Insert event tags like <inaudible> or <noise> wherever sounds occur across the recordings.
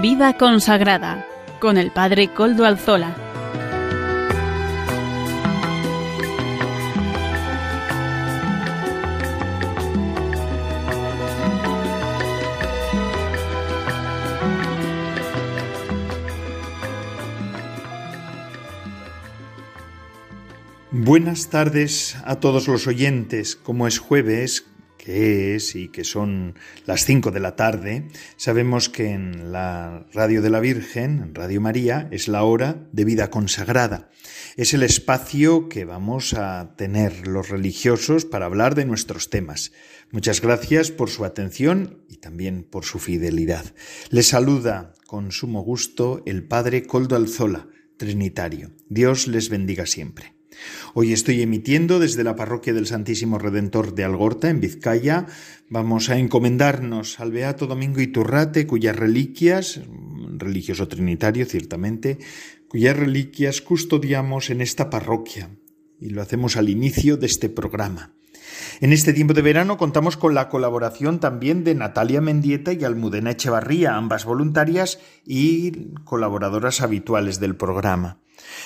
Vida consagrada con el Padre Coldo Alzola. Buenas tardes a todos los oyentes. Como es jueves, que es y que son las 5 de la tarde, sabemos que en la Radio de la Virgen, en Radio María, es la hora de vida consagrada. Es el espacio que vamos a tener los religiosos para hablar de nuestros temas. Muchas gracias por su atención y también por su fidelidad. Les saluda con sumo gusto el Padre Coldo Alzola, Trinitario. Dios les bendiga siempre. Hoy estoy emitiendo desde la parroquia del Santísimo Redentor de Algorta, en Vizcaya. Vamos a encomendarnos al Beato Domingo Iturrate, cuyas reliquias, religioso trinitario ciertamente, cuyas reliquias custodiamos en esta parroquia. Y lo hacemos al inicio de este programa. En este tiempo de verano contamos con la colaboración también de Natalia Mendieta y Almudena Echevarría, ambas voluntarias y colaboradoras habituales del programa.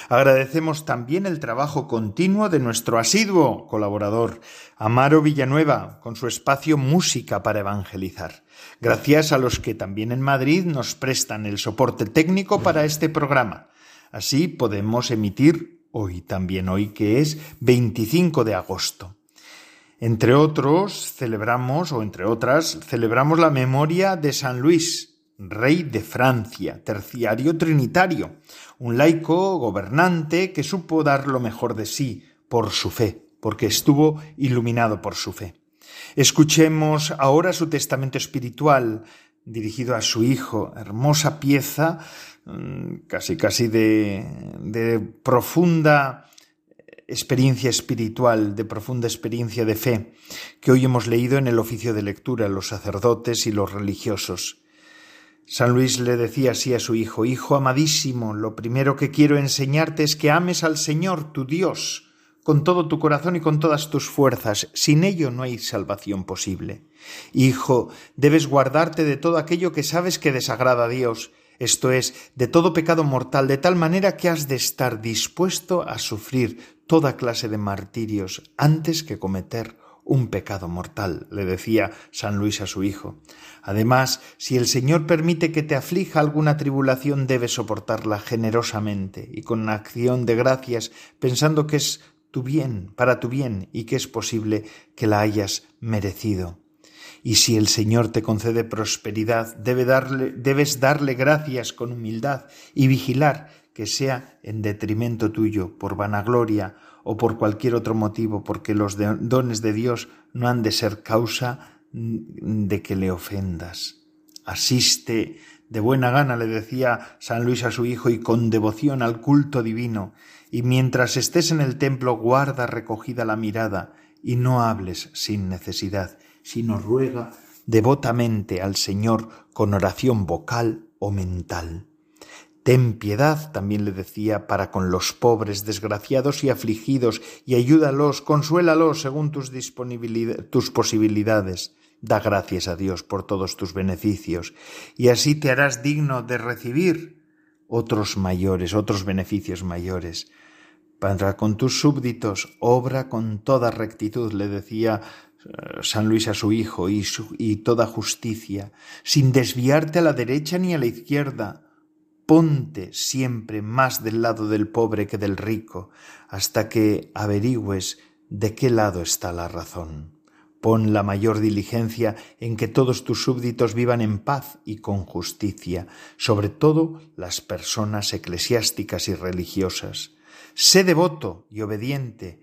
Agradecemos también el trabajo continuo de nuestro asiduo colaborador, Amaro Villanueva, con su espacio Música para Evangelizar. Gracias a los que también en Madrid nos prestan el soporte técnico para este programa. Así podemos emitir hoy también, hoy que es 25 de agosto. Entre otros, celebramos, o entre otras, celebramos la memoria de San Luis, rey de Francia, terciario trinitario, un laico gobernante que supo dar lo mejor de sí por su fe, porque estuvo iluminado por su fe. Escuchemos ahora su testamento espiritual dirigido a su hijo, hermosa pieza, mm, casi casi de, de profunda experiencia espiritual, de profunda experiencia de fe, que hoy hemos leído en el oficio de lectura, los sacerdotes y los religiosos. San Luis le decía así a su hijo, Hijo amadísimo, lo primero que quiero enseñarte es que ames al Señor, tu Dios, con todo tu corazón y con todas tus fuerzas. Sin ello no hay salvación posible. Hijo, debes guardarte de todo aquello que sabes que desagrada a Dios, esto es, de todo pecado mortal, de tal manera que has de estar dispuesto a sufrir toda clase de martirios antes que cometer un pecado mortal, le decía San Luis a su hijo. Además, si el Señor permite que te aflija alguna tribulación, debes soportarla generosamente y con acción de gracias, pensando que es tu bien, para tu bien, y que es posible que la hayas merecido. Y si el Señor te concede prosperidad, debe darle, debes darle gracias con humildad y vigilar que sea en detrimento tuyo, por vanagloria o por cualquier otro motivo, porque los dones de Dios no han de ser causa de que le ofendas. Asiste de buena gana, le decía San Luis a su hijo, y con devoción al culto divino, y mientras estés en el templo guarda recogida la mirada, y no hables sin necesidad, sino ruega devotamente al Señor con oración vocal o mental. Ten piedad, también le decía, para con los pobres, desgraciados y afligidos, y ayúdalos, consuélalos según tus, tus posibilidades. Da gracias a Dios por todos tus beneficios, y así te harás digno de recibir otros mayores, otros beneficios mayores. Para con tus súbditos, obra con toda rectitud, le decía eh, San Luis a su hijo, y toda justicia, sin desviarte a la derecha ni a la izquierda. Ponte siempre más del lado del pobre que del rico, hasta que averigües de qué lado está la razón. Pon la mayor diligencia en que todos tus súbditos vivan en paz y con justicia, sobre todo las personas eclesiásticas y religiosas. Sé devoto y obediente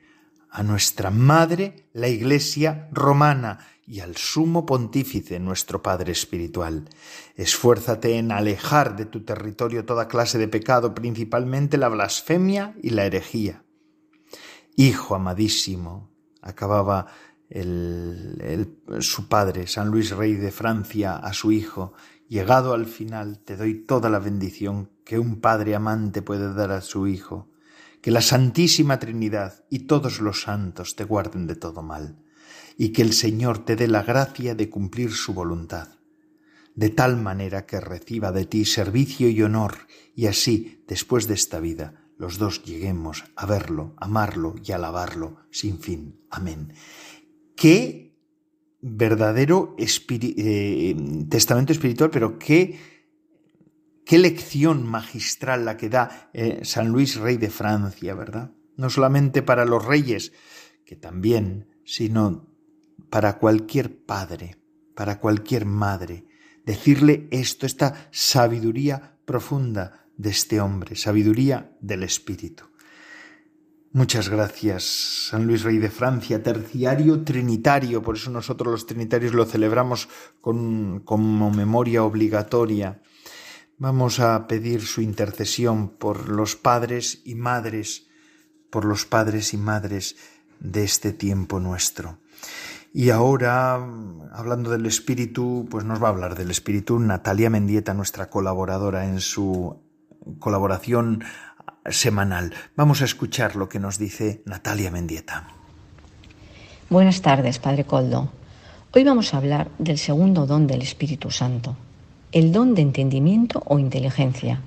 a nuestra Madre, la Iglesia romana, y al sumo pontífice, nuestro Padre Espiritual. Esfuérzate en alejar de tu territorio toda clase de pecado, principalmente la blasfemia y la herejía. Hijo amadísimo, acababa su padre, San Luis Rey de Francia, a su hijo, llegado al final, te doy toda la bendición que un padre amante puede dar a su hijo. Que la Santísima Trinidad y todos los santos te guarden de todo mal, y que el Señor te dé la gracia de cumplir su voluntad. de tal manera que reciba de ti servicio y honor, y así, después de esta vida, los dos lleguemos a verlo, amarlo y alabarlo sin fin. Amén. Qué verdadero eh, testamento espiritual, pero qué, qué lección magistral la que da eh, San Luis, rey de Francia, ¿verdad? No solamente para los reyes, que también, sino para cualquier padre, para cualquier madre, decirle esto, esta sabiduría profunda de este hombre, sabiduría del Espíritu. Muchas gracias, San Luis Rey de Francia, terciario trinitario, por eso nosotros los trinitarios lo celebramos con, como memoria obligatoria. Vamos a pedir su intercesión por los padres y madres, por los padres y madres de este tiempo nuestro. Y ahora, hablando del espíritu, pues nos va a hablar del espíritu Natalia Mendieta, nuestra colaboradora en su colaboración semanal. Vamos a escuchar lo que nos dice Natalia Mendieta. Buenas tardes, Padre Coldo. Hoy vamos a hablar del segundo don del Espíritu Santo, el don de entendimiento o inteligencia.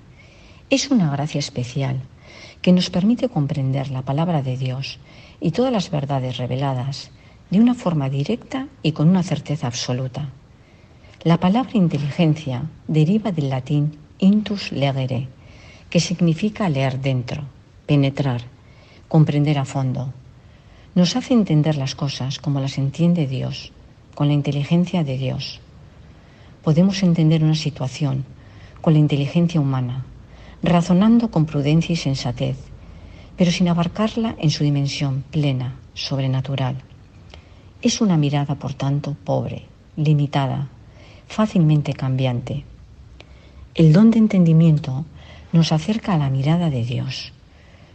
Es una gracia especial que nos permite comprender la palabra de Dios y todas las verdades reveladas de una forma directa y con una certeza absoluta. La palabra inteligencia deriva del latín intus legere, que significa leer dentro, penetrar, comprender a fondo. Nos hace entender las cosas como las entiende Dios, con la inteligencia de Dios. Podemos entender una situación con la inteligencia humana, razonando con prudencia y sensatez, pero sin abarcarla en su dimensión plena, sobrenatural. Es una mirada, por tanto, pobre, limitada, fácilmente cambiante. El don de entendimiento nos acerca a la mirada de Dios,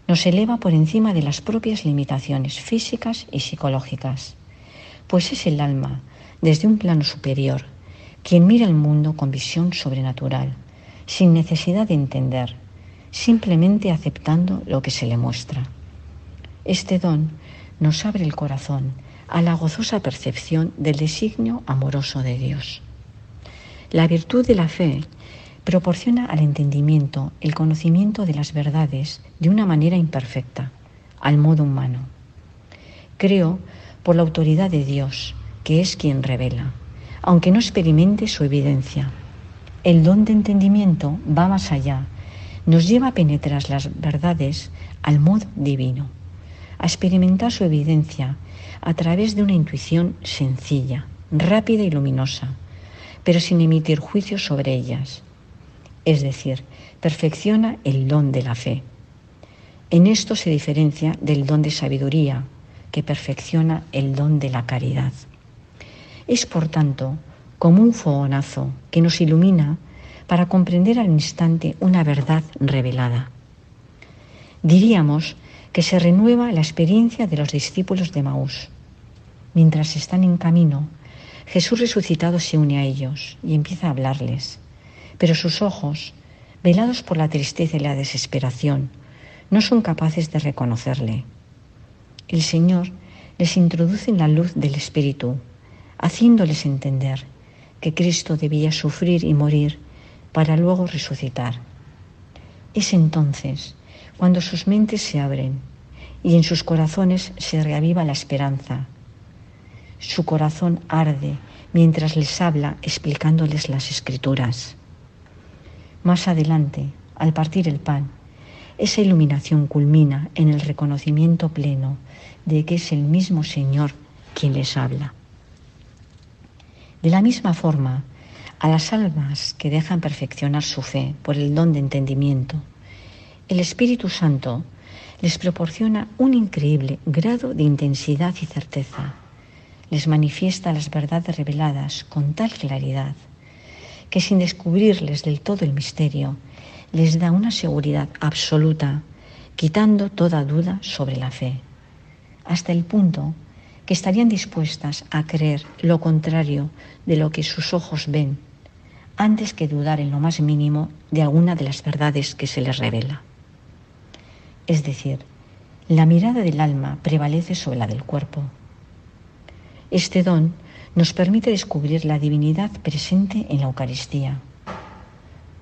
nos eleva por encima de las propias limitaciones físicas y psicológicas, pues es el alma, desde un plano superior, quien mira el mundo con visión sobrenatural, sin necesidad de entender, simplemente aceptando lo que se le muestra. Este don nos abre el corazón a la gozosa percepción del designio amoroso de Dios. La virtud de la fe proporciona al entendimiento el conocimiento de las verdades de una manera imperfecta, al modo humano. Creo por la autoridad de Dios, que es quien revela, aunque no experimente su evidencia. El don de entendimiento va más allá, nos lleva a penetrar las verdades al modo divino, a experimentar su evidencia a través de una intuición sencilla, rápida y luminosa, pero sin emitir juicios sobre ellas. Es decir, perfecciona el don de la fe. En esto se diferencia del don de sabiduría, que perfecciona el don de la caridad. Es, por tanto, como un fogonazo que nos ilumina para comprender al instante una verdad revelada. Diríamos que se renueva la experiencia de los discípulos de Maús. Mientras están en camino, Jesús resucitado se une a ellos y empieza a hablarles, pero sus ojos, velados por la tristeza y la desesperación, no son capaces de reconocerle. El Señor les introduce en la luz del Espíritu, haciéndoles entender que Cristo debía sufrir y morir para luego resucitar. Es entonces cuando sus mentes se abren y en sus corazones se reaviva la esperanza. Su corazón arde mientras les habla explicándoles las escrituras. Más adelante, al partir el pan, esa iluminación culmina en el reconocimiento pleno de que es el mismo Señor quien les habla. De la misma forma, a las almas que dejan perfeccionar su fe por el don de entendimiento, el Espíritu Santo les proporciona un increíble grado de intensidad y certeza. Les manifiesta las verdades reveladas con tal claridad que sin descubrirles del todo el misterio, les da una seguridad absoluta, quitando toda duda sobre la fe, hasta el punto que estarían dispuestas a creer lo contrario de lo que sus ojos ven, antes que dudar en lo más mínimo de alguna de las verdades que se les revela. Es decir, la mirada del alma prevalece sobre la del cuerpo. Este don nos permite descubrir la divinidad presente en la Eucaristía.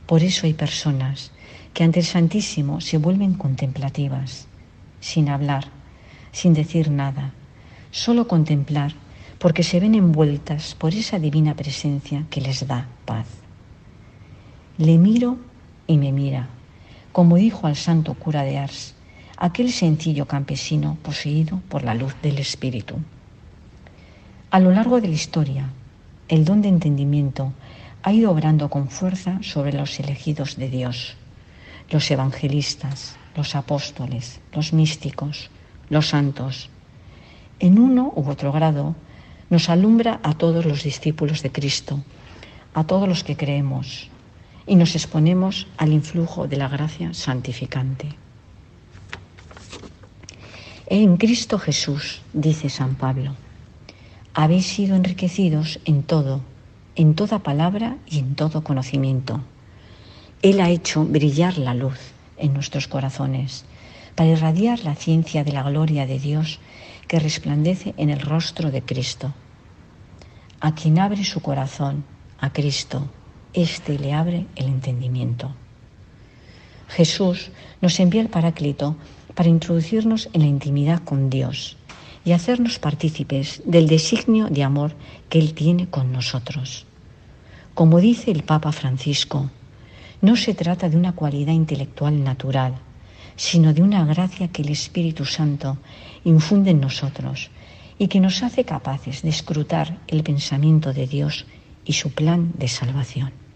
Por eso hay personas que ante el Santísimo se vuelven contemplativas, sin hablar, sin decir nada, solo contemplar, porque se ven envueltas por esa divina presencia que les da paz. Le miro y me mira, como dijo al santo cura de Ars, aquel sencillo campesino poseído por la luz del Espíritu. A lo largo de la historia, el don de entendimiento ha ido obrando con fuerza sobre los elegidos de Dios, los evangelistas, los apóstoles, los místicos, los santos. En uno u otro grado nos alumbra a todos los discípulos de Cristo, a todos los que creemos, y nos exponemos al influjo de la gracia santificante. En Cristo Jesús, dice San Pablo, habéis sido enriquecidos en todo, en toda palabra y en todo conocimiento. Él ha hecho brillar la luz en nuestros corazones para irradiar la ciencia de la gloria de Dios que resplandece en el rostro de Cristo. A quien abre su corazón, a Cristo, éste le abre el entendimiento. Jesús nos envía el Paráclito para introducirnos en la intimidad con Dios y hacernos partícipes del designio de amor que Él tiene con nosotros. Como dice el Papa Francisco, no se trata de una cualidad intelectual natural, sino de una gracia que el Espíritu Santo infunde en nosotros y que nos hace capaces de escrutar el pensamiento de Dios y su plan de salvación.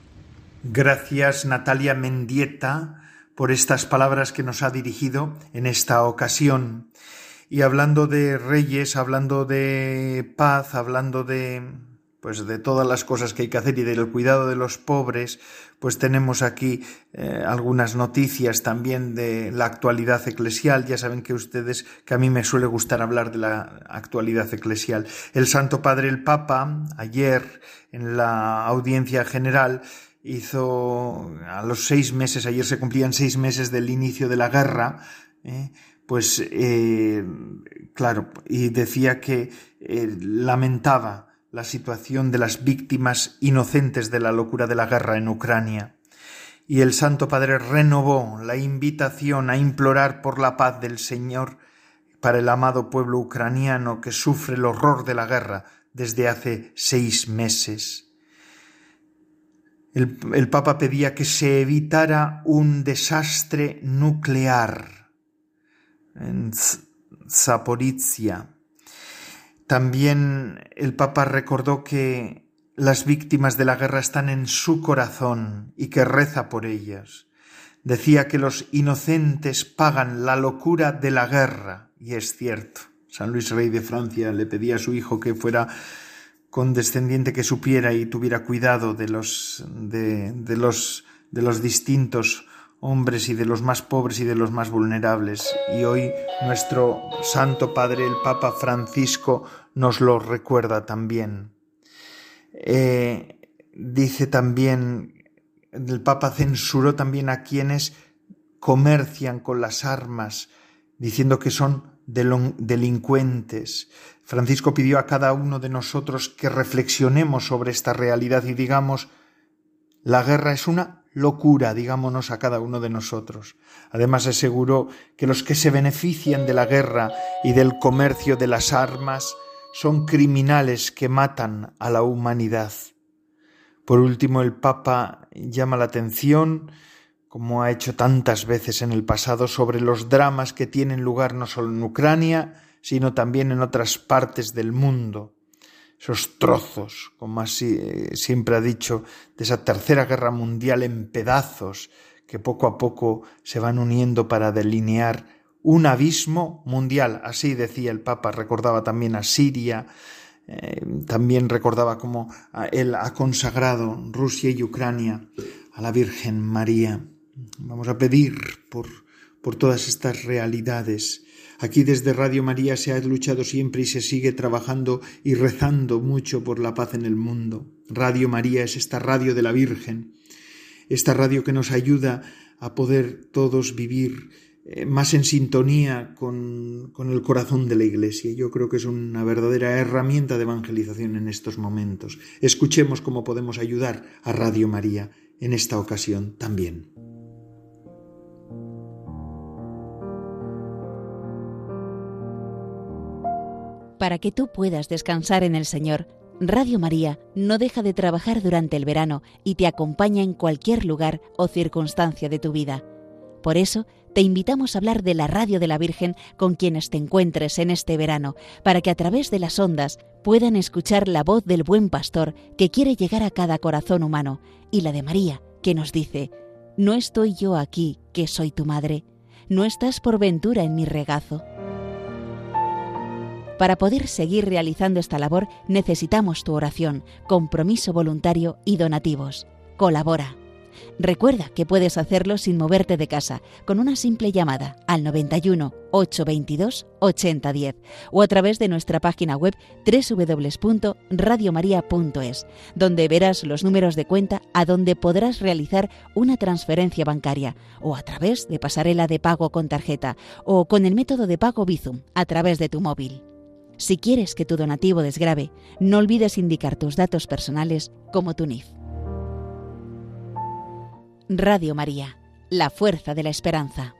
Gracias Natalia Mendieta por estas palabras que nos ha dirigido en esta ocasión. Y hablando de reyes, hablando de paz, hablando de pues de todas las cosas que hay que hacer y del cuidado de los pobres, pues tenemos aquí eh, algunas noticias también de la actualidad eclesial. Ya saben que ustedes que a mí me suele gustar hablar de la actualidad eclesial. El Santo Padre el Papa ayer en la audiencia general hizo a los seis meses, ayer se cumplían seis meses del inicio de la guerra, eh, pues eh, claro, y decía que lamentaba la situación de las víctimas inocentes de la locura de la guerra en Ucrania. Y el Santo Padre renovó la invitación a implorar por la paz del Señor para el amado pueblo ucraniano que sufre el horror de la guerra desde hace seis meses. El, Papa pedía que se evitara un desastre nuclear en Zaporizhia también el Papa recordó que las víctimas de la guerra están en su corazón y que reza por ellas. Decía que los inocentes pagan la locura de la guerra, y es cierto. San Luis Rey de Francia le pedía a su hijo que fuera condescendiente, que supiera y tuviera cuidado de los, de, de los, de los distintos hombres y de los más pobres y de los más vulnerables. Y hoy nuestro Santo Padre, el Papa Francisco, nos lo recuerda también. Eh, dice también, el Papa censuró también a quienes comercian con las armas, diciendo que son delincuentes. Francisco pidió a cada uno de nosotros que reflexionemos sobre esta realidad y digamos, la guerra es una locura, digámonos a cada uno de nosotros. Además aseguró que los que se benefician de la guerra y del comercio de las armas son criminales que matan a la humanidad. Por último, el Papa llama la atención, como ha hecho tantas veces en el pasado, sobre los dramas que tienen lugar no solo en Ucrania, sino también en otras partes del mundo. Esos trozos, como así eh, siempre ha dicho, de esa tercera guerra mundial en pedazos que poco a poco se van uniendo para delinear un abismo mundial, así decía el Papa, recordaba también a Siria, eh, también recordaba cómo él ha consagrado Rusia y Ucrania a la Virgen María. Vamos a pedir por, por todas estas realidades. Aquí desde Radio María se ha luchado siempre y se sigue trabajando y rezando mucho por la paz en el mundo. Radio María es esta radio de la Virgen, esta radio que nos ayuda a poder todos vivir eh, más en sintonía con, con, el corazón de la Iglesia. Yo creo que es una verdadera herramienta de evangelización en estos momentos. Escuchemos cómo podemos ayudar a Radio María en esta ocasión también. Para que tú puedas descansar en el Señor, Radio María no deja de trabajar durante el verano y te acompaña en cualquier lugar o circunstancia de tu vida. Por eso, te invitamos a hablar de la radio de la Virgen con quienes te encuentres en este verano, para que a través de las ondas puedan escuchar la voz del buen pastor que quiere llegar a cada corazón humano, y la de María, que nos dice, No estoy yo aquí, que soy tu madre, no estás por ventura en mi regazo. Para poder seguir realizando esta labor necesitamos tu oración, compromiso voluntario y donativos. Colabora. Recuerda que puedes hacerlo sin moverte de casa, con una simple llamada al 91 822 8010 o a través de nuestra página web www.radiomaria.es, donde verás los números de cuenta a donde podrás realizar una transferencia bancaria o a través de pasarela de pago con tarjeta o con el método de pago Bizum a través de tu móvil. Si quieres que tu donativo desgrabe, no olvides indicar tus datos personales como tu NIF. Radio María, la fuerza de la esperanza.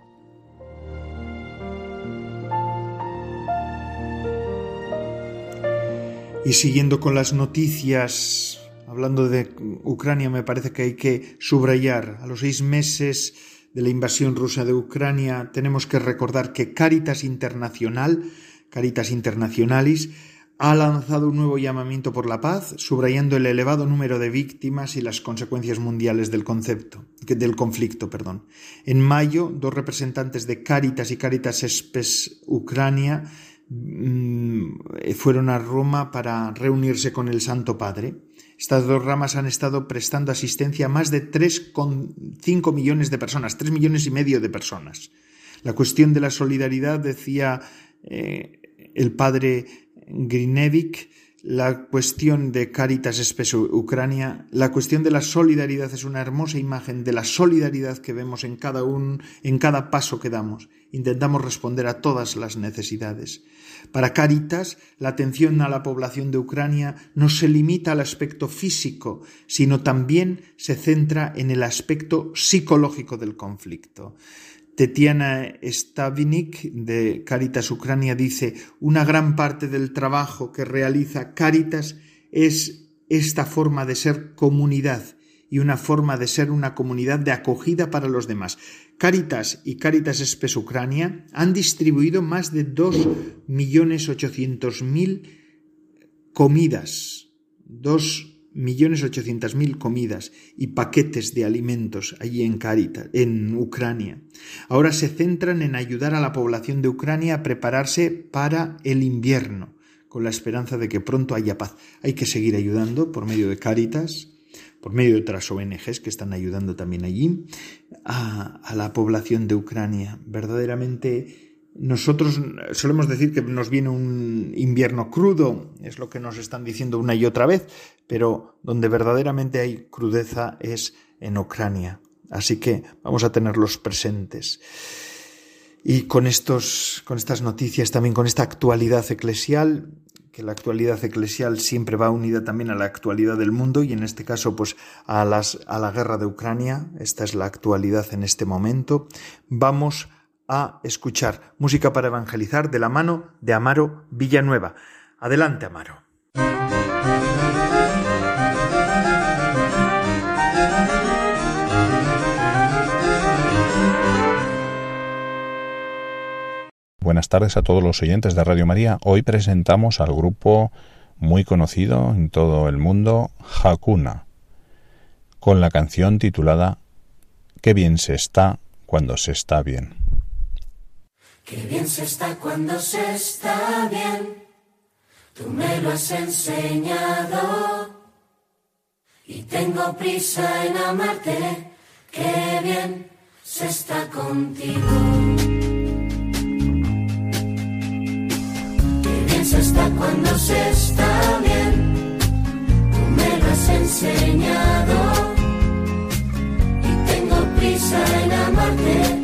Y siguiendo con las noticias, hablando de Ucrania, me parece que hay que subrayar, a los seis meses de la invasión rusa de Ucrania, tenemos que recordar que Caritas Internacional, Caritas Internationalis, ha lanzado un nuevo llamamiento por la paz, subrayando el elevado número de víctimas y las consecuencias mundiales del concepto, del conflicto, perdón. En mayo, dos representantes de Caritas y Caritas Espes Ucrania mm, fueron a Roma para reunirse con el Santo Padre. Estas dos ramas han estado prestando asistencia a más de 3,5 millones de personas, 3 millones y medio de personas. La cuestión de la solidaridad, decía eh, el padre Grinevik, la cuestión de Caritas Ucrania, la cuestión de la solidaridad es una hermosa imagen de la solidaridad que vemos en cada un, en cada paso que damos. Intentamos responder a todas las necesidades. Para Caritas, la atención a la población de Ucrania no se limita al aspecto físico, sino también se centra en el aspecto psicológico del conflicto. Tetiana Stavinik de Caritas Ucrania dice, una gran parte del trabajo que realiza Caritas es esta forma de ser comunidad y una forma de ser una comunidad de acogida para los demás. Caritas y Caritas Espes Ucrania han distribuido más de 2.800.000 comidas, millones ochocientas mil comidas y paquetes de alimentos allí en Caritas, en Ucrania. Ahora se centran en ayudar a la población de Ucrania a prepararse para el invierno, con la esperanza de que pronto haya paz. Hay que seguir ayudando por medio de Caritas, por medio de otras ONGs que están ayudando también allí, a, a la población de Ucrania. Verdaderamente nosotros solemos decir que nos viene un invierno crudo, es lo que nos están diciendo una y otra vez, pero donde verdaderamente hay crudeza es en Ucrania. Así que vamos a tenerlos presentes. Y con, estos, con estas noticias, también con esta actualidad eclesial, que la actualidad eclesial siempre va unida también a la actualidad del mundo y en este caso pues a, las, a la guerra de Ucrania, esta es la actualidad en este momento, vamos a escuchar música para evangelizar de la mano de Amaro Villanueva. Adelante, Amaro. Buenas tardes a todos los oyentes de Radio María. Hoy presentamos al grupo muy conocido en todo el mundo, Hakuna, con la canción titulada Qué bien se está cuando se está bien. Qué bien se está cuando se está bien, tú me lo has enseñado. Y tengo prisa en amarte, qué bien se está contigo. Qué bien se está cuando se está bien, tú me lo has enseñado. Y tengo prisa en amarte,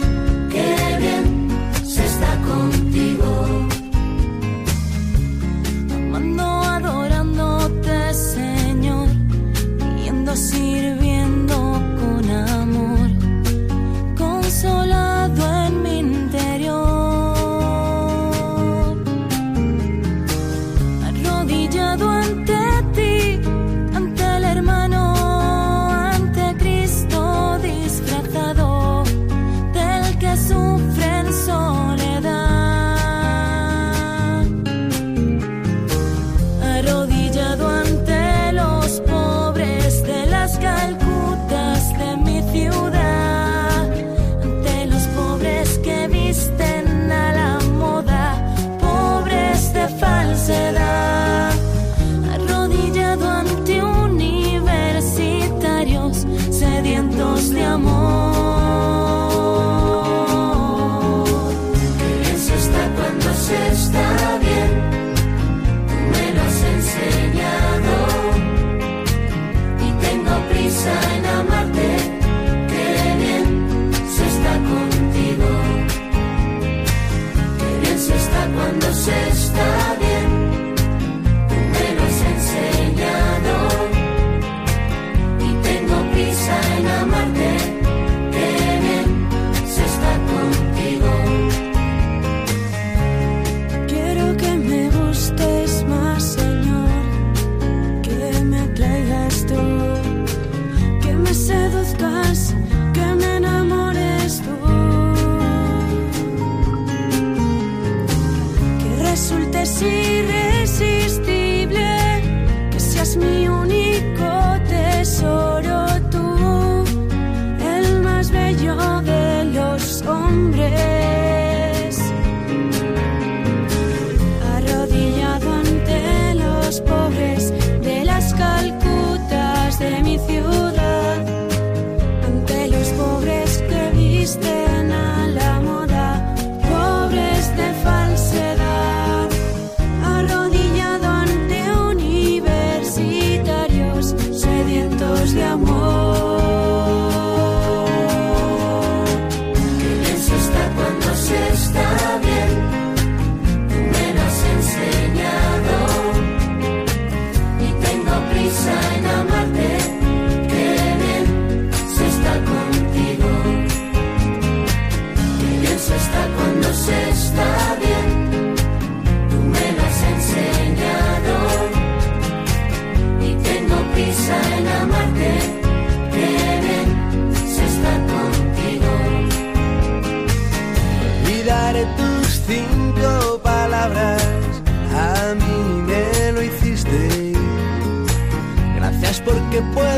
que.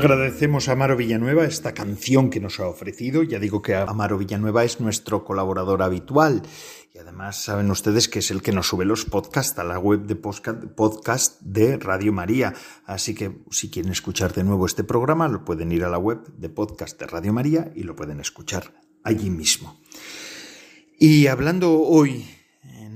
Agradecemos a Amaro Villanueva esta canción que nos ha ofrecido. Ya digo que Amaro Villanueva es nuestro colaborador habitual y además saben ustedes que es el que nos sube los podcasts a la web de podcast de Radio María. Así que si quieren escuchar de nuevo este programa, lo pueden ir a la web de podcast de Radio María y lo pueden escuchar allí mismo. Y hablando hoy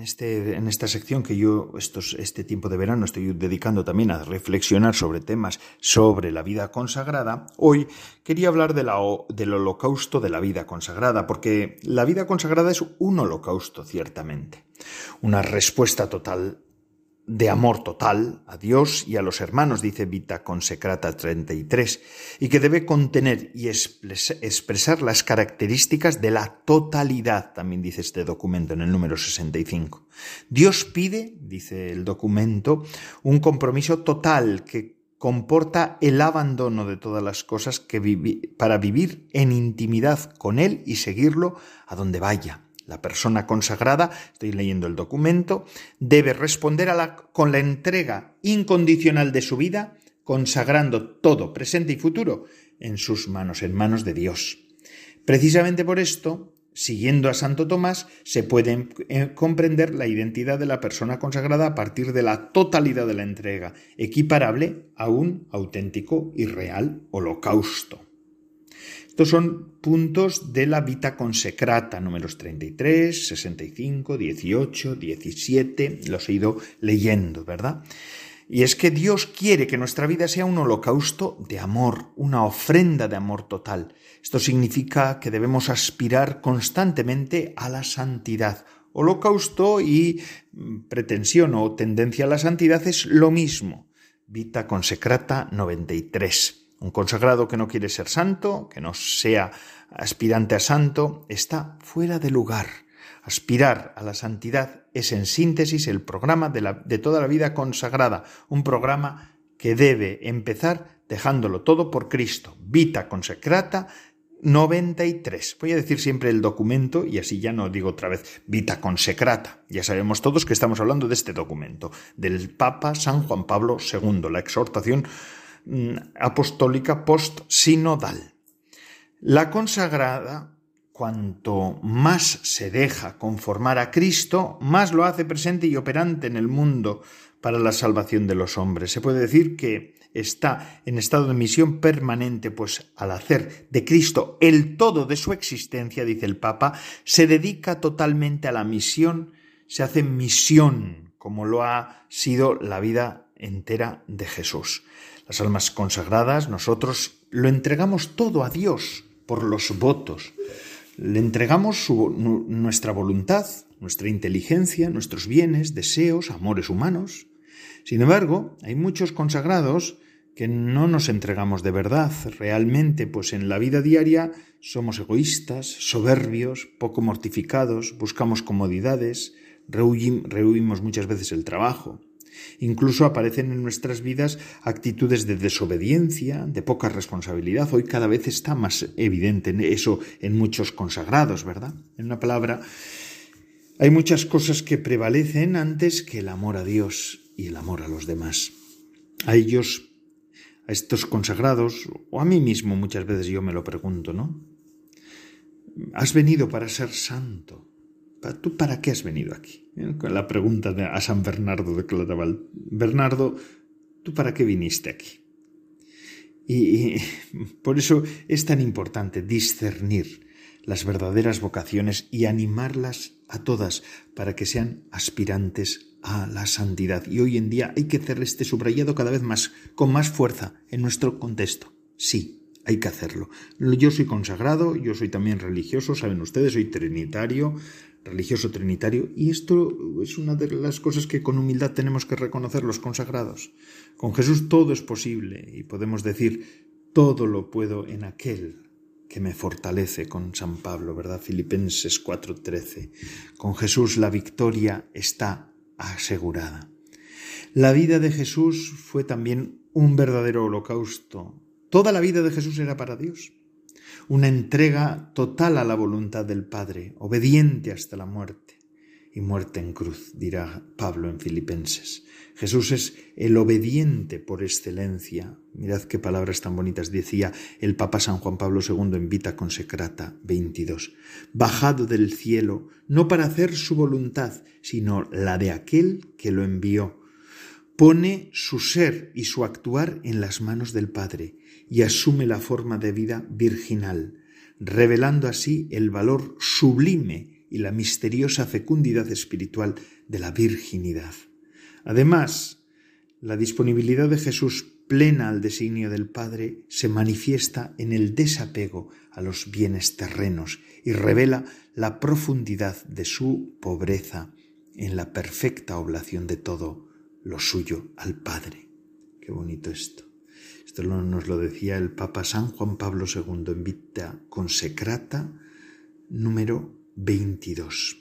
este, en esta sección que yo estos, este tiempo de verano estoy dedicando también a reflexionar sobre temas sobre la vida consagrada, hoy quería hablar de la, del holocausto de la vida consagrada, porque la vida consagrada es un holocausto, ciertamente, una respuesta total de amor total a Dios y a los hermanos, dice Vita Consecrata 33, y que debe contener y expresar las características de la totalidad, también dice este documento en el número 65. Dios pide, dice el documento, un compromiso total que comporta el abandono de todas las cosas que para vivir en intimidad con Él y seguirlo a donde vaya la persona consagrada, estoy leyendo el documento, debe responder a la, con la entrega incondicional de su vida, consagrando todo, presente y futuro, en sus manos, en manos de Dios. Precisamente por esto, siguiendo a Santo Tomás, se puede eh, comprender la identidad de la persona consagrada a partir de la totalidad de la entrega, equiparable a un auténtico y real holocausto. Estos son puntos de la Vita Consecrata, números 33, 65, 18, 17, los he ido leyendo, ¿verdad? Y es que Dios quiere que nuestra vida sea un holocausto de amor, una ofrenda de amor total. Esto significa que debemos aspirar constantemente a la santidad. Holocausto y mm, pretensión o tendencia a la santidad es lo mismo. Vita Consecrata 93. Un consagrado que no quiere ser santo, que no sea aspirante a santo, está fuera de lugar. Aspirar a la santidad es en síntesis el programa de, de toda la vida consagrada, un programa que debe empezar dejándolo todo por Cristo. Vita consecrata 93. Voy a decir siempre el documento y así ya no digo otra vez Vita consecrata. Ya sabemos todos que estamos hablando de este documento, del Papa San Juan Pablo II, la exhortación apostólica post-sinodal. La consagrada, cuanto más se deja conformar a Cristo, más lo hace presente y operante en el mundo para la salvación de los hombres. Se puede decir que está en estado de misión permanente, pues al hacer de Cristo el todo de su existencia, dice el Papa, se dedica totalmente a la misión, se hace misión, como lo ha sido la vida entera de Jesús. Las almas consagradas, nosotros lo entregamos todo a Dios por los votos. Le entregamos nuestra voluntad, nuestra inteligencia, nuestros bienes, deseos, amores humanos. Sin embargo, hay muchos consagrados que no nos entregamos de verdad realmente, pues en la vida diaria somos egoístas, soberbios, poco mortificados, buscamos comodidades, rehuimos muchas veces el trabajo. Incluso aparecen en nuestras vidas actitudes de desobediencia, de poca responsabilidad. Hoy cada vez está más evidente eso en muchos consagrados, ¿verdad? En una palabra, hay muchas cosas que prevalecen antes que el amor a Dios y el amor a los demás. A ellos, a estos consagrados, o a mí mismo muchas veces yo me lo pregunto, ¿no? Has venido para ser santo. ¿Tú para qué has venido aquí? La pregunta de, a San Bernardo de Claraval. Bernardo, ¿tú para qué viniste aquí? Y, <laughs> por eso es tan importante discernir las verdaderas vocaciones y animarlas a todas para que sean aspirantes a la santidad. Y hoy en día hay que hacer este subrayado cada vez más, con más fuerza en nuestro contexto. Sí, hay que hacerlo. Yo soy consagrado, yo soy también religioso, saben ustedes, soy trinitario, religioso trinitario, y esto es una de las cosas que con humildad tenemos que reconocer los consagrados. Con Jesús todo es posible y podemos decir, todo lo puedo en aquel que me fortalece con San Pablo, ¿verdad? Filipenses 4:13. Con Jesús la victoria está asegurada. La vida de Jesús fue también un verdadero holocausto, Toda la vida de Jesús era para Dios. Una entrega total a la voluntad del Padre, obediente hasta la muerte. Y muerte en cruz, dirá Pablo en Filipenses. Jesús es el obediente por excelencia. Mirad qué palabras tan bonitas decía el Papa San Juan Pablo II en Vita Consecrata 22. Bajado del cielo, no para hacer su voluntad, sino la de aquel que lo envió. Pone su ser y su actuar en las manos del Padre y asume la forma de vida virginal, revelando así el valor sublime y la misteriosa fecundidad espiritual de la virginidad. Además, la disponibilidad de Jesús plena al designio del Padre se manifiesta en el desapego a los bienes terrenos y revela la profundidad de su pobreza en la perfecta oblación de todo lo suyo al Padre. Qué bonito esto. Esto nos lo decía el Papa San Juan Pablo II en Vita Consecrata número 22.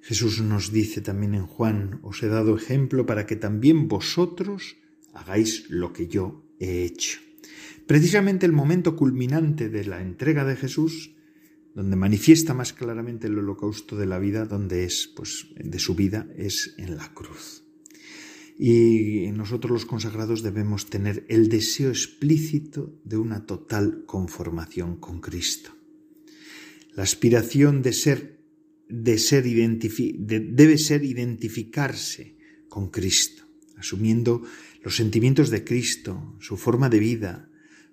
Jesús nos dice también en Juan, os he dado ejemplo para que también vosotros hagáis lo que yo he hecho. Precisamente el momento culminante de la entrega de Jesús, donde manifiesta más claramente el holocausto de la vida, donde es, pues, de su vida, es en la cruz. Y nosotros los consagrados debemos tener el deseo explícito de una total conformación con Cristo. La aspiración de ser, de ser debe ser identificarse con Cristo, asumiendo los sentimientos de Cristo, su forma de vida,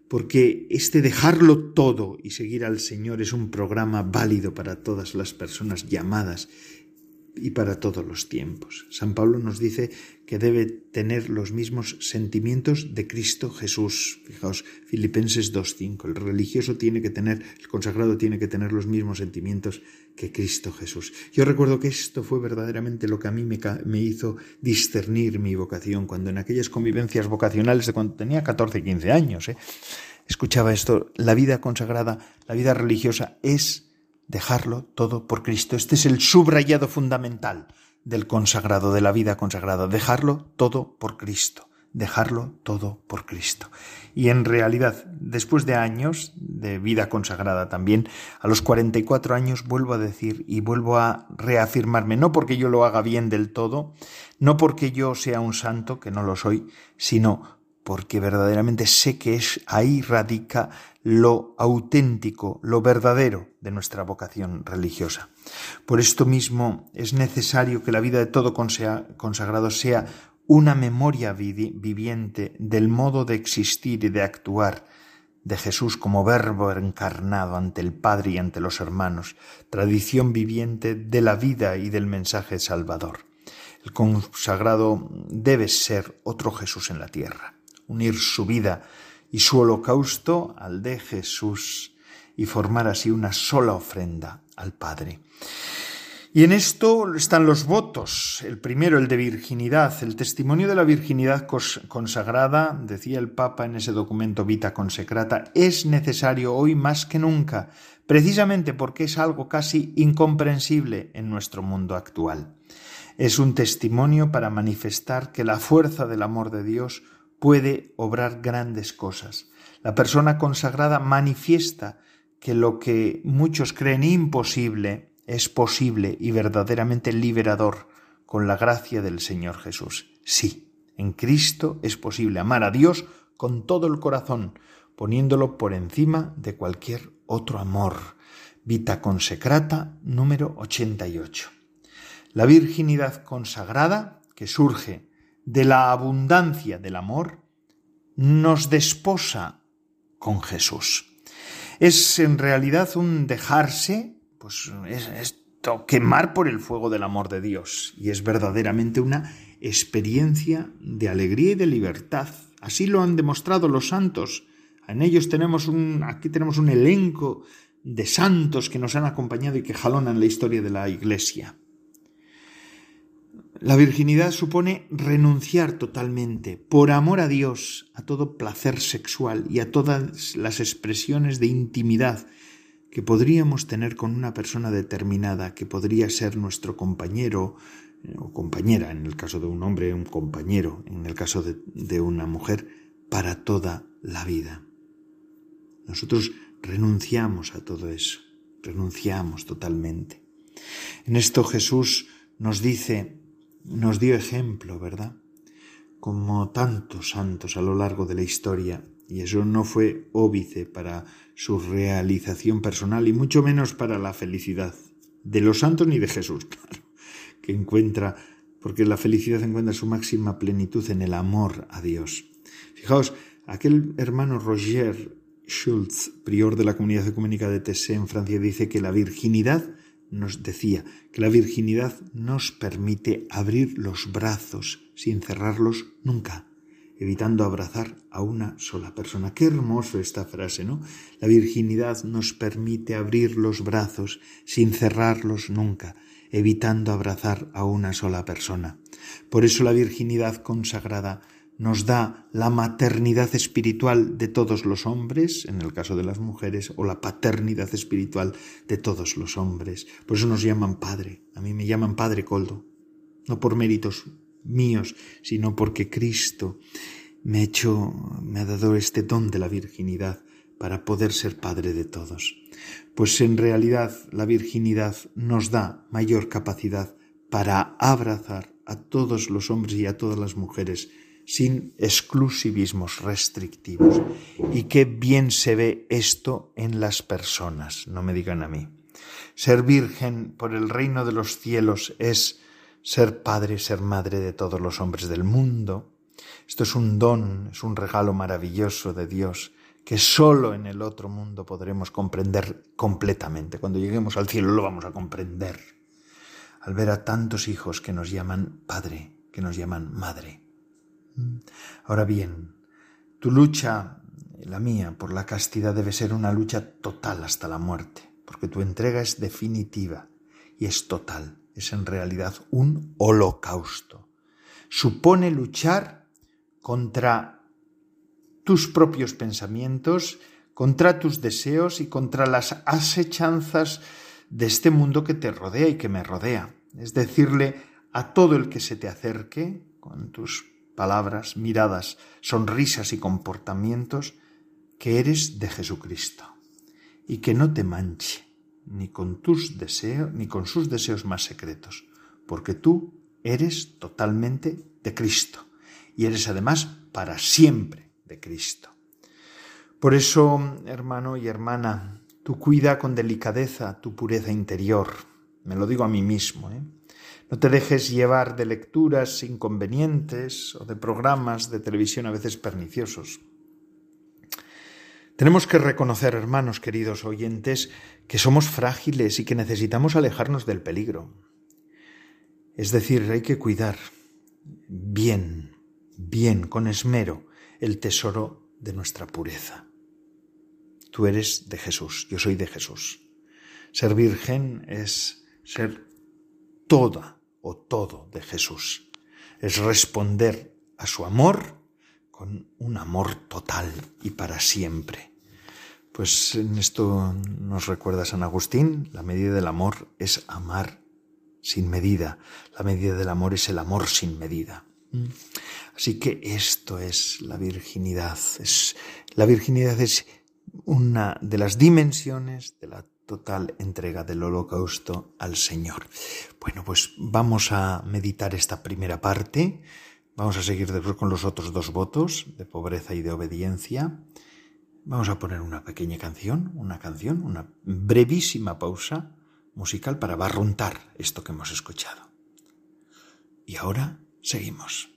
porque este dejarlo todo y seguir al Señor es un programa válido para todas las personas llamadas y para todos los tiempos. San Pablo nos dice que debe tener los mismos sentimientos de Cristo Jesús. Fijaos, Filipenses 2.5. El religioso tiene que tener, el consagrado tiene que tener los mismos sentimientos que Cristo Jesús. Yo recuerdo que esto fue verdaderamente lo que a mí me, hizo discernir mi vocación, cuando en aquellas convivencias vocacionales de cuando tenía 14, 15 años, ¿eh? escuchaba esto, la vida consagrada, la vida religiosa es dejarlo todo por Cristo. Este es el subrayado fundamental del consagrado, de la vida consagrada, dejarlo todo por Cristo, dejarlo todo por Cristo. Y en realidad, después de años de vida consagrada también, a los 44 años vuelvo a decir y vuelvo a reafirmarme, no porque yo lo haga bien del todo, no porque yo sea un santo, que no lo soy, sino porque verdaderamente sé que es ahí radica lo auténtico, lo verdadero de nuestra vocación religiosa. Por esto mismo es necesario que la vida de todo consagrado sea una memoria viviente del modo de existir y de actuar de Jesús como verbo encarnado ante el Padre y ante los hermanos, tradición viviente de la vida y del mensaje salvador. El consagrado debe ser otro Jesús en la tierra unir su vida y su holocausto al de Jesús y formar así una sola ofrenda al Padre. Y en esto están los votos. El primero, el de virginidad, el testimonio de la virginidad consagrada, decía el Papa en ese documento Vita Consecrata, es necesario hoy más que nunca, precisamente porque es algo casi incomprensible en nuestro mundo actual. Es un testimonio para manifestar que la fuerza del amor de Dios puede obrar grandes cosas. La persona consagrada manifiesta que lo que muchos creen imposible es posible y verdaderamente liberador con la gracia del Señor Jesús. Sí, en Cristo es posible amar a Dios con todo el corazón, poniéndolo por encima de cualquier otro amor. Vita Consecrata número 88. La virginidad consagrada, que surge de la abundancia del amor, nos desposa con Jesús. Es en realidad un dejarse pues es esto, quemar por el fuego del amor de Dios. Y es verdaderamente una experiencia de alegría y de libertad. Así lo han demostrado los santos. En ellos tenemos un, aquí tenemos un elenco de santos que nos han acompañado y que jalonan la historia de la Iglesia. La virginidad supone renunciar totalmente, por amor a Dios, a todo placer sexual y a todas las expresiones de intimidad que podríamos tener con una persona determinada, que podría ser nuestro compañero eh, o compañera, en el caso de un hombre, un compañero, en el caso de, de una mujer, para toda la vida. Nosotros renunciamos a todo eso, renunciamos totalmente. En esto Jesús nos dice, nos dio ejemplo, ¿verdad? Como tantos santos a lo largo de la historia, y eso no fue óbice para su realización personal y mucho menos para la felicidad de los santos ni de Jesús, <laughs> claro, que encuentra, porque la felicidad encuentra su máxima plenitud en el amor a Dios. Fijaos, aquel hermano Roger Schultz, prior de la comunidad ecuménica de Tessé en Francia, dice que la virginidad nos decía que la virginidad nos permite abrir los brazos sin cerrarlos nunca evitando abrazar a una sola persona. Qué hermoso esta frase, ¿no? La virginidad nos permite abrir los brazos sin cerrarlos nunca, evitando abrazar a una sola persona. Por eso la virginidad consagrada nos da la maternidad espiritual de todos los hombres, en el caso de las mujeres, o la paternidad espiritual de todos los hombres. Por eso nos llaman Padre. A mí me llaman Padre Coldo, no por méritos míos, sino porque Cristo me ha hecho, me ha dado este don de la virginidad para poder ser padre de todos. Pues en realidad la virginidad nos da mayor capacidad para abrazar a todos los hombres y a todas las mujeres sin exclusivismos restrictivos. Y qué bien se ve esto en las personas, no me digan a mí. Ser virgen por el reino de los cielos es ser padre, ser madre de todos los hombres del mundo. Esto es un don, es un regalo maravilloso de Dios que solo en el otro mundo podremos comprender completamente. Cuando lleguemos al cielo lo vamos a comprender. Al ver a tantos hijos que nos llaman padre, que nos llaman madre. Ahora bien, tu lucha, la mía, por la castidad debe ser una lucha total hasta la muerte, porque tu entrega es definitiva y es total es en realidad un holocausto. Supone luchar contra tus propios pensamientos, contra tus deseos y contra las asechanzas de este mundo que te rodea y que me rodea. Es decirle a todo el que se te acerque, con tus palabras, miradas, sonrisas y comportamientos, que eres de Jesucristo y que no te manche, ni con tus deseos, ni con sus deseos más secretos, porque tú eres totalmente de Cristo y eres además para siempre de Cristo. Por eso, hermano y hermana, tú cuida con delicadeza tu pureza interior. Me lo digo a mí mismo. ¿eh? No te dejes llevar de lecturas inconvenientes o de programas de televisión a veces perniciosos. Tenemos que reconocer, hermanos queridos oyentes, que somos frágiles y que necesitamos alejarnos del peligro. Es decir, hay que cuidar bien, bien, con esmero, el tesoro de nuestra pureza. Tú eres de Jesús, yo soy de Jesús. Ser virgen es ser toda o todo de Jesús. Es responder a su amor con un amor total y para siempre. Pues en esto nos recuerda San Agustín, la medida del amor es amar sin medida, la medida del amor es el amor sin medida. Así que esto es la virginidad. Es, la virginidad es una de las dimensiones de la total entrega del holocausto al Señor. Bueno, pues vamos a meditar esta primera parte. Vamos a seguir después con los otros dos votos de pobreza y de obediencia. Vamos a poner una pequeña canción, una canción, una brevísima pausa musical para barruntar esto que hemos escuchado. Y ahora seguimos.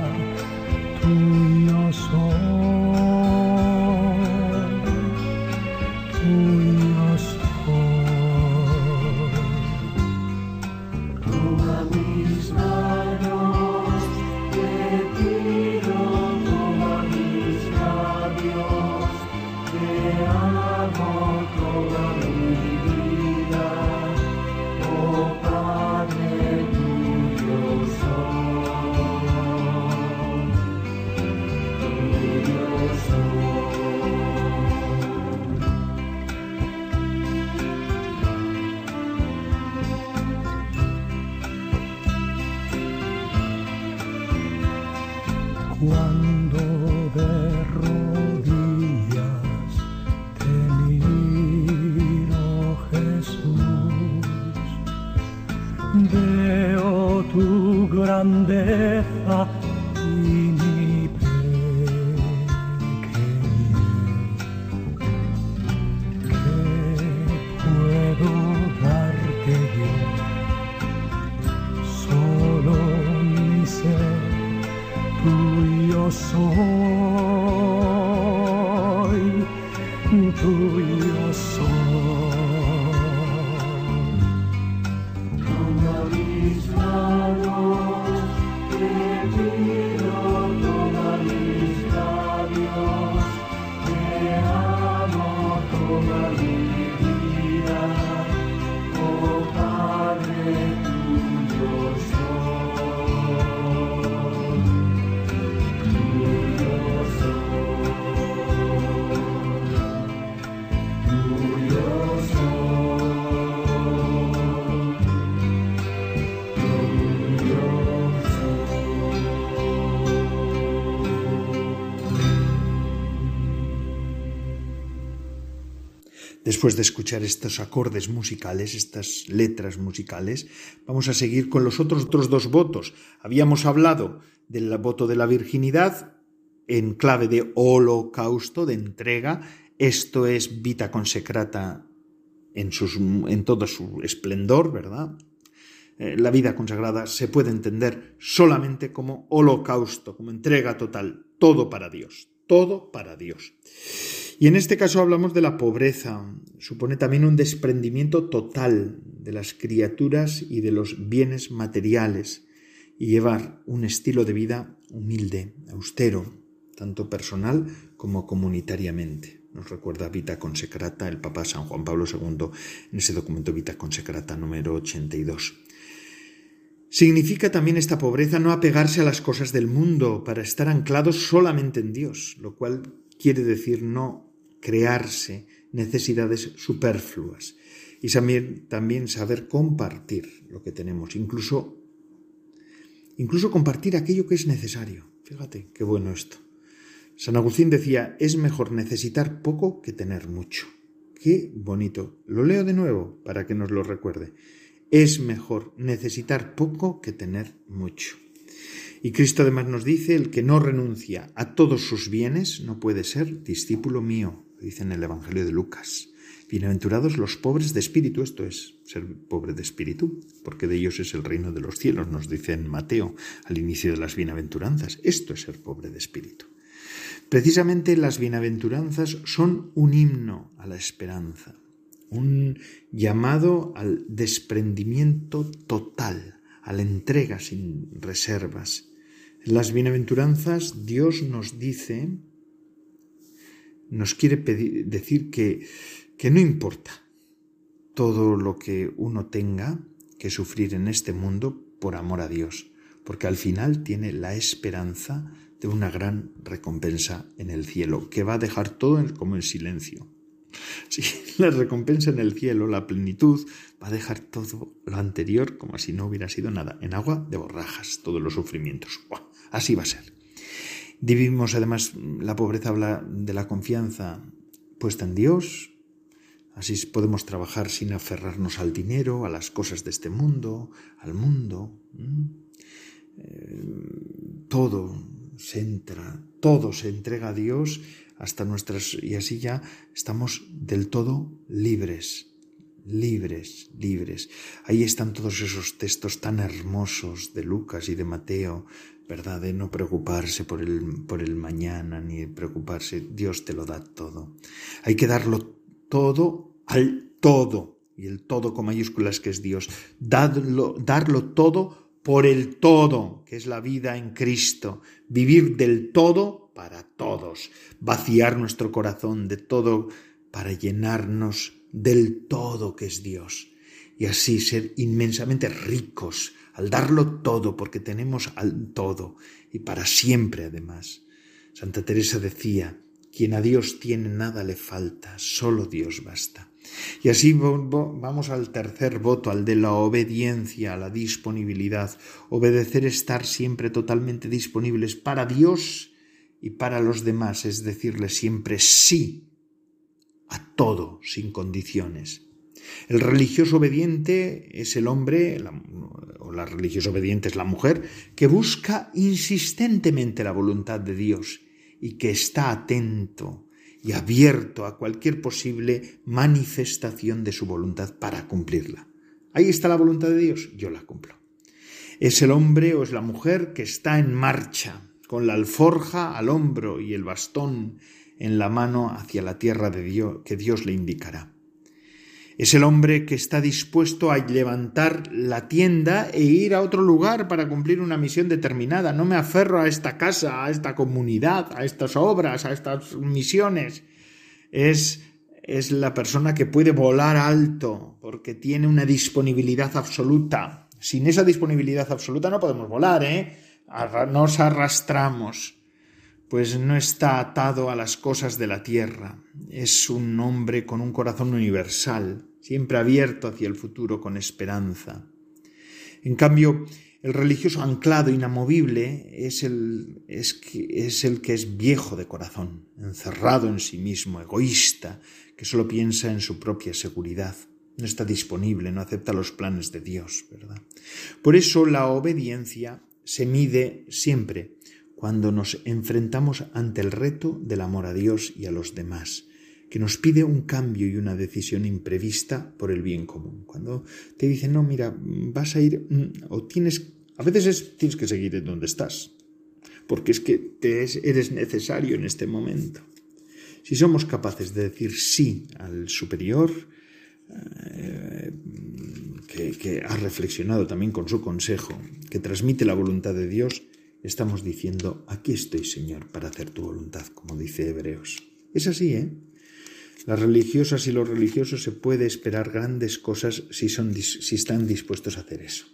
Mm-hmm. Después de escuchar estos acordes musicales, estas letras musicales, vamos a seguir con los otros, dos votos. Habíamos hablado del voto de la virginidad en clave de holocausto, de entrega. Esto es vita consecrata en, en todo su esplendor, ¿verdad? Eh, la vida consagrada se puede entender solamente como holocausto, como entrega total, todo para Dios, todo para Dios. Y en este caso hablamos de la pobreza. Supone también un desprendimiento total de las criaturas y de los bienes materiales y llevar un estilo de vida humilde, austero, tanto personal como comunitariamente. Nos recuerda Vita Consecrata el Papa San Juan Pablo II en ese documento Vita Consecrata número 82. Significa también esta pobreza no apegarse a las cosas del mundo para estar anclados solamente en Dios, lo cual quiere decir no crearse necesidades superfluas y también, saber compartir lo que tenemos, incluso, incluso compartir aquello que es necesario. Fíjate, qué bueno esto. San Agustín decía, es mejor necesitar poco que tener mucho. Qué bonito. Lo leo de nuevo para que nos lo recuerde. Es mejor necesitar poco que tener mucho. Y Cristo además nos dice, el que no renuncia a todos sus bienes no puede ser discípulo mío, dice en el Evangelio de Lucas. Bienaventurados los pobres de espíritu, esto es ser pobre de espíritu, porque de ellos es el reino de los cielos, nos dice en Mateo al inicio de las bienaventuranzas. Esto es ser pobre de espíritu. Precisamente las bienaventuranzas son un himno a la esperanza, un llamado al desprendimiento total, a la entrega sin reservas. En las bienaventuranzas Dios nos dice, nos quiere decir que que no importa todo lo que uno tenga que sufrir en este mundo por amor a Dios, porque al final tiene la esperanza de una gran recompensa en el cielo, que va a dejar todo como en silencio. <laughs> Si la recompensa en el cielo, la plenitud, va a dejar todo lo anterior como si no hubiera sido nada, en agua de borrajas, todos los sufrimientos. Así va a ser. Vivimos además, la pobreza habla de la confianza puesta en Dios, Así podemos trabajar sin aferrarnos al dinero, a las cosas de este mundo, al mundo. Eh, todo se entra, todo se entrega a Dios hasta nuestras y así ya estamos del todo libres, libres, libres. Ahí están todos esos textos tan hermosos de Lucas y de Mateo, ¿verdad? De no preocuparse por el, por el mañana ni preocuparse, Dios te lo da todo. Hay que darlo todo al todo, y el todo con mayúsculas que es Dios, darlo, darlo todo por el todo, que es la vida en Cristo, vivir del todo para todos, vaciar nuestro corazón de todo para llenarnos del todo que es Dios, y así ser inmensamente ricos al darlo todo, porque tenemos al todo, y para siempre además. Santa Teresa decía, quien a Dios tiene nada le falta, solo Dios basta. Y así vamos al tercer voto, al de la obediencia, a la disponibilidad. Obedecer, estar siempre totalmente disponibles para Dios y para los demás, es decirle siempre sí a todo, sin condiciones. El religioso obediente es el hombre, o la religiosa obediente es la mujer, que busca insistentemente la voluntad de Dios y que está atento y abierto a cualquier posible manifestación de su voluntad para cumplirla. Ahí está la voluntad de Dios, yo la cumplo. Es el hombre o es la mujer que está en marcha, con la alforja al hombro y el bastón en la mano hacia la tierra de Dios que Dios le indicará. Es el hombre que está dispuesto a levantar la tienda e ir a otro lugar para cumplir una misión determinada. No me aferro a esta casa, a esta comunidad, a estas obras, a estas misiones. Es, es la persona que puede volar alto porque tiene una disponibilidad absoluta. Sin esa disponibilidad absoluta no podemos volar, ¿eh? Nos arrastramos pues no está atado a las cosas de la tierra. Es un hombre con un corazón universal, siempre abierto hacia el futuro con esperanza. En cambio, el religioso anclado, inamovible, es el, es, el que es viejo de corazón, encerrado en sí mismo, egoísta, que solo piensa en su propia seguridad. No está disponible, no acepta los planes de Dios, ¿verdad? Por eso la obediencia se mide siempre cuando nos enfrentamos ante el reto del amor a Dios y a los demás, que nos pide un cambio y una decisión imprevista por el bien común. Cuando te dicen, no, mira, vas a ir, mm, o tienes, a veces tienes que seguir en donde estás, porque es que te eres necesario en este momento. Si somos capaces de decir sí al superior, eh, que ha reflexionado también con su consejo, que transmite la voluntad de Dios, estamos diciendo, aquí estoy Señor para hacer tu voluntad, como dice Hebreos. Es así, ¿eh? Las religiosas y los religiosos se puede esperar grandes cosas si, son, si están dispuestos a hacer eso.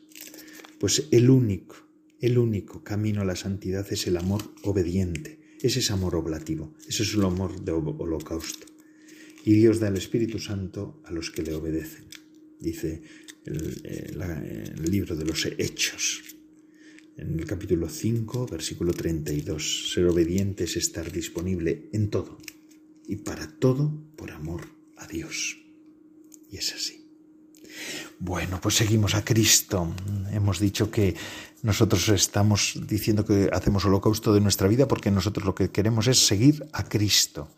Pues el único, el único camino a la santidad es el amor obediente, ese es amor oblativo, ese es el amor de holocausto. Y Dios da el Espíritu Santo a los que le obedecen, dice el, el libro de los Hechos en el capítulo 5, versículo 32. Ser obediente es estar disponible en todo y para todo por amor a Dios. Y es así. Bueno, pues seguimos a Cristo. Hemos dicho que nosotros estamos diciendo que hacemos holocausto de nuestra vida porque nosotros lo que queremos es seguir a Cristo.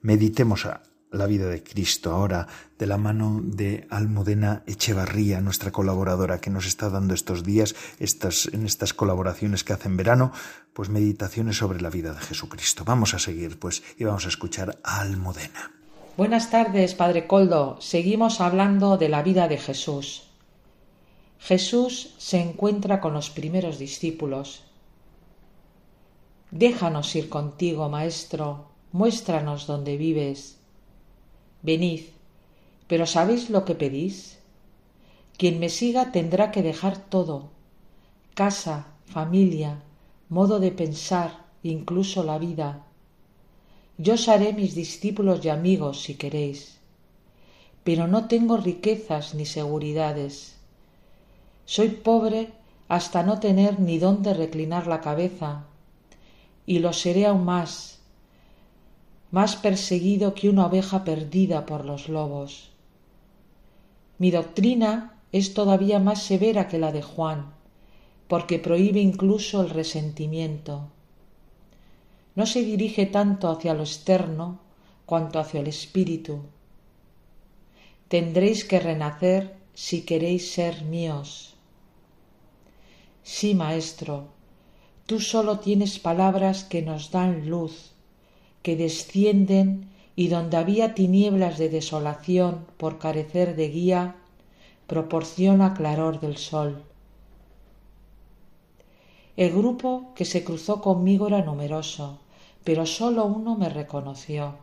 Meditemos a la vida de Cristo ahora de la mano de Almudena Echevarría, nuestra colaboradora que nos está dando estos días, estas, en estas colaboraciones que hace en verano, pues meditaciones sobre la vida de Jesucristo. Vamos a seguir pues y vamos a escuchar a Almudena. Buenas tardes, Padre Coldo. Seguimos hablando de la vida de Jesús. Jesús se encuentra con los primeros discípulos. Déjanos ir contigo, Maestro, muéstranos dónde vives. Venid, pero ¿sabéis lo que pedís? Quien me siga tendrá que dejar todo, casa, familia, modo de pensar, incluso la vida yo os haré mis discípulos y amigos si queréis. Pero no tengo riquezas ni seguridades. Soy pobre hasta no tener ni dónde reclinar la cabeza, y lo seré aún más, más perseguido que una oveja perdida por los lobos. Mi doctrina es todavía más severa que la de Juan, porque prohíbe incluso el resentimiento no se dirige tanto hacia lo externo cuanto hacia el espíritu. Tendréis que renacer si queréis ser míos. Sí, Maestro, tú solo tienes palabras que nos dan luz, que descienden y donde había tinieblas de desolación por carecer de guía, proporciona claror del sol. El grupo que se cruzó conmigo era numeroso, pero sólo uno me reconoció,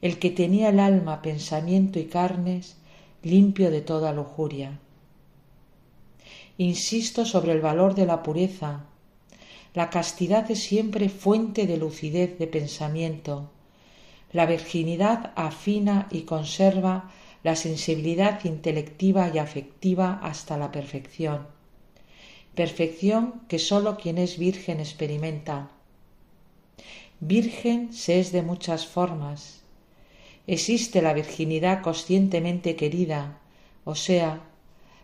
el que tenía el alma, pensamiento y carnes limpio de toda lujuria. Insisto sobre el valor de la pureza. La castidad es siempre fuente de lucidez de pensamiento. La virginidad afina y conserva la sensibilidad intelectiva y afectiva hasta la perfección. Perfección que sólo quien es virgen experimenta Virgen se es de muchas formas. Existe la virginidad conscientemente querida, o sea,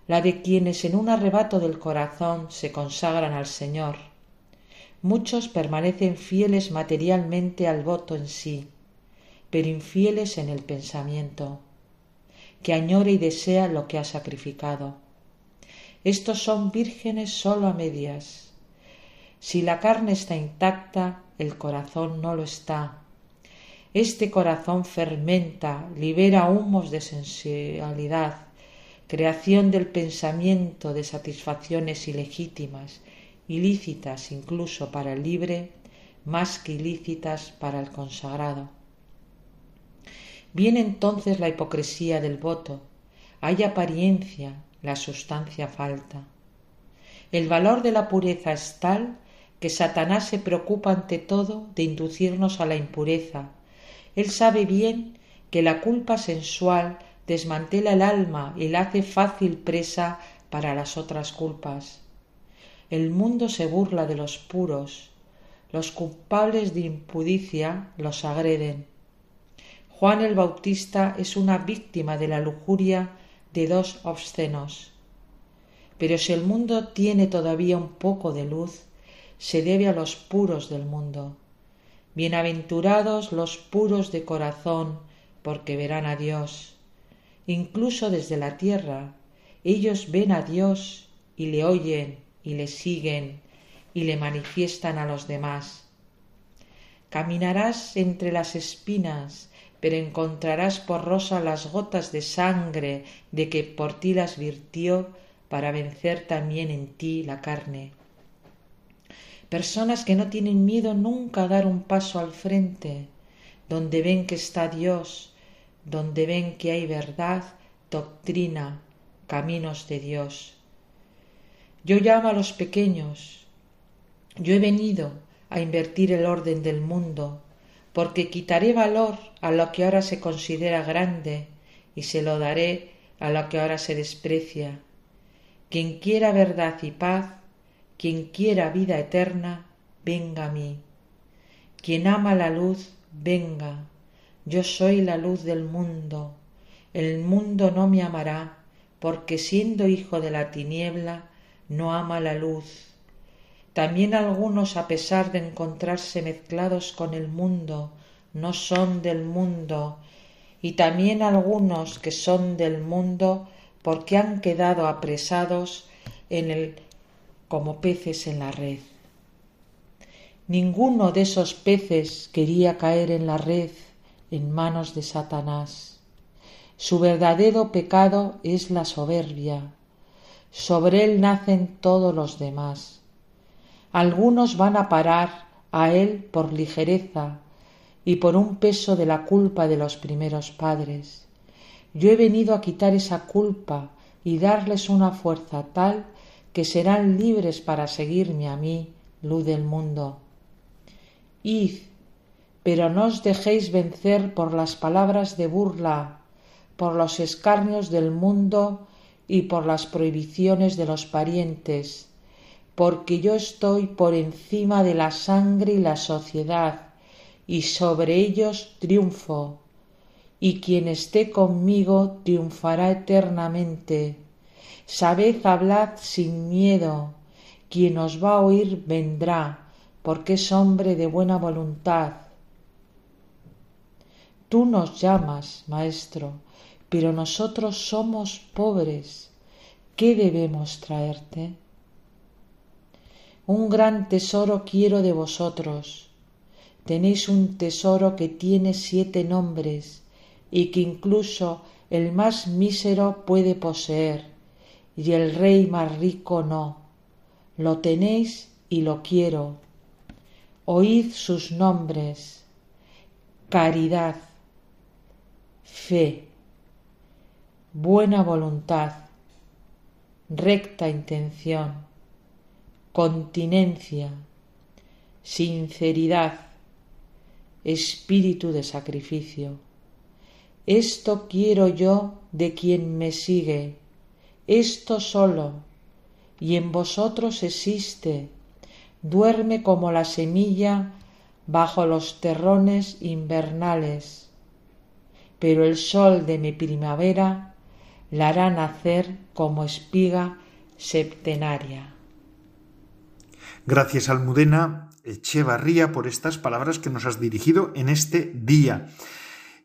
la de quienes en un arrebato del corazón se consagran al Señor. Muchos permanecen fieles materialmente al voto en sí, pero infieles en el pensamiento, que añora y desea lo que ha sacrificado. Estos son vírgenes sólo a medias. Si la carne está intacta, el corazón no lo está. Este corazón fermenta, libera humos de sensualidad, creación del pensamiento de satisfacciones ilegítimas, ilícitas incluso para el libre, más que ilícitas para el consagrado. Viene entonces la hipocresía del voto, hay apariencia, la sustancia falta. El valor de la pureza es tal que Satanás se preocupa ante todo de inducirnos a la impureza. Él sabe bien que la culpa sensual desmantela el alma y la hace fácil presa para las otras culpas. El mundo se burla de los puros, los culpables de impudicia los agreden. Juan el Bautista es una víctima de la lujuria de dos obscenos. Pero si el mundo tiene todavía un poco de luz, se debe a los puros del mundo. Bienaventurados los puros de corazón, porque verán a Dios. Incluso desde la tierra, ellos ven a Dios y le oyen y le siguen y le manifiestan a los demás. Caminarás entre las espinas, pero encontrarás por rosa las gotas de sangre de que por ti las virtió para vencer también en ti la carne personas que no tienen miedo nunca a dar un paso al frente, donde ven que está Dios, donde ven que hay verdad, doctrina, caminos de Dios. Yo llamo a los pequeños. Yo he venido a invertir el orden del mundo, porque quitaré valor a lo que ahora se considera grande y se lo daré a lo que ahora se desprecia. Quien quiera verdad y paz, quien quiera vida eterna, venga a mí. Quien ama la luz, venga. Yo soy la luz del mundo. el mundo no me amará, porque siendo hijo de la tiniebla, no ama la luz. También algunos, a pesar de encontrarse mezclados con el mundo, no son del mundo, y también algunos que son del mundo, porque han quedado apresados en el como peces en la red. Ninguno de esos peces quería caer en la red en manos de Satanás. Su verdadero pecado es la soberbia. Sobre él nacen todos los demás. Algunos van a parar a él por ligereza y por un peso de la culpa de los primeros padres. Yo he venido a quitar esa culpa y darles una fuerza tal que serán libres para seguirme a mí, luz del mundo. Id, pero no os dejéis vencer por las palabras de burla, por los escarnios del mundo y por las prohibiciones de los parientes, porque yo estoy por encima de la sangre y la sociedad, y sobre ellos triunfo, y quien esté conmigo triunfará eternamente. Sabed, hablad sin miedo, quien os va a oír vendrá, porque es hombre de buena voluntad. Tú nos llamas, Maestro, pero nosotros somos pobres. ¿Qué debemos traerte? Un gran tesoro quiero de vosotros. Tenéis un tesoro que tiene siete nombres y que incluso el más mísero puede poseer, y el rey más rico no. Lo tenéis y lo quiero. Oíd sus nombres. Caridad, fe, buena voluntad, recta intención, continencia, sinceridad, espíritu de sacrificio. Esto quiero yo de quien me sigue, esto solo, y en vosotros existe, duerme como la semilla bajo los terrones invernales, pero el sol de mi primavera la hará nacer como espiga septenaria. Gracias, Almudena Echevarría, por estas palabras que nos has dirigido en este día.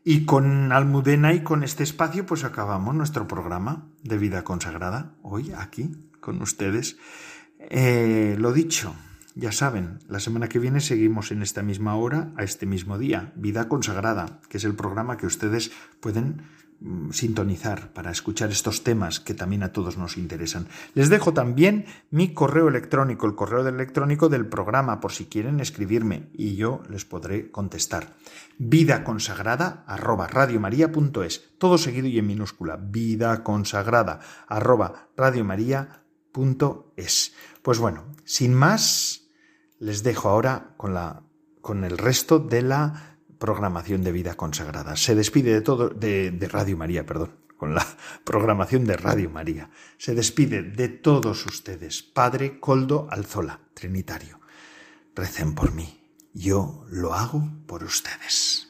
Y con Almudena y con este espacio, pues acabamos nuestro programa de vida consagrada, hoy aquí, con ustedes. Eh, lo dicho, ya saben, la semana que viene seguimos en esta misma hora, a este mismo día, Vida Consagrada, que es el programa que ustedes pueden sintonizar para escuchar estos temas que también a todos nos interesan. Les dejo también mi correo electrónico, el correo electrónico del programa, por si quieren escribirme y yo les podré contestar. Vida consagrada arroba radiomaria.es, todo seguido y en minúscula. Vida consagrada arroba radiomaria.es. Pues bueno, sin más, les dejo ahora con la con el resto de la programación de vida consagrada. Se despide de todo, de, de Radio María, perdón, con la <laughs> programación de Radio María. Se despide de todos ustedes, Padre Coldo Alzola, Trinitario. Recen por mí. Yo lo hago por ustedes.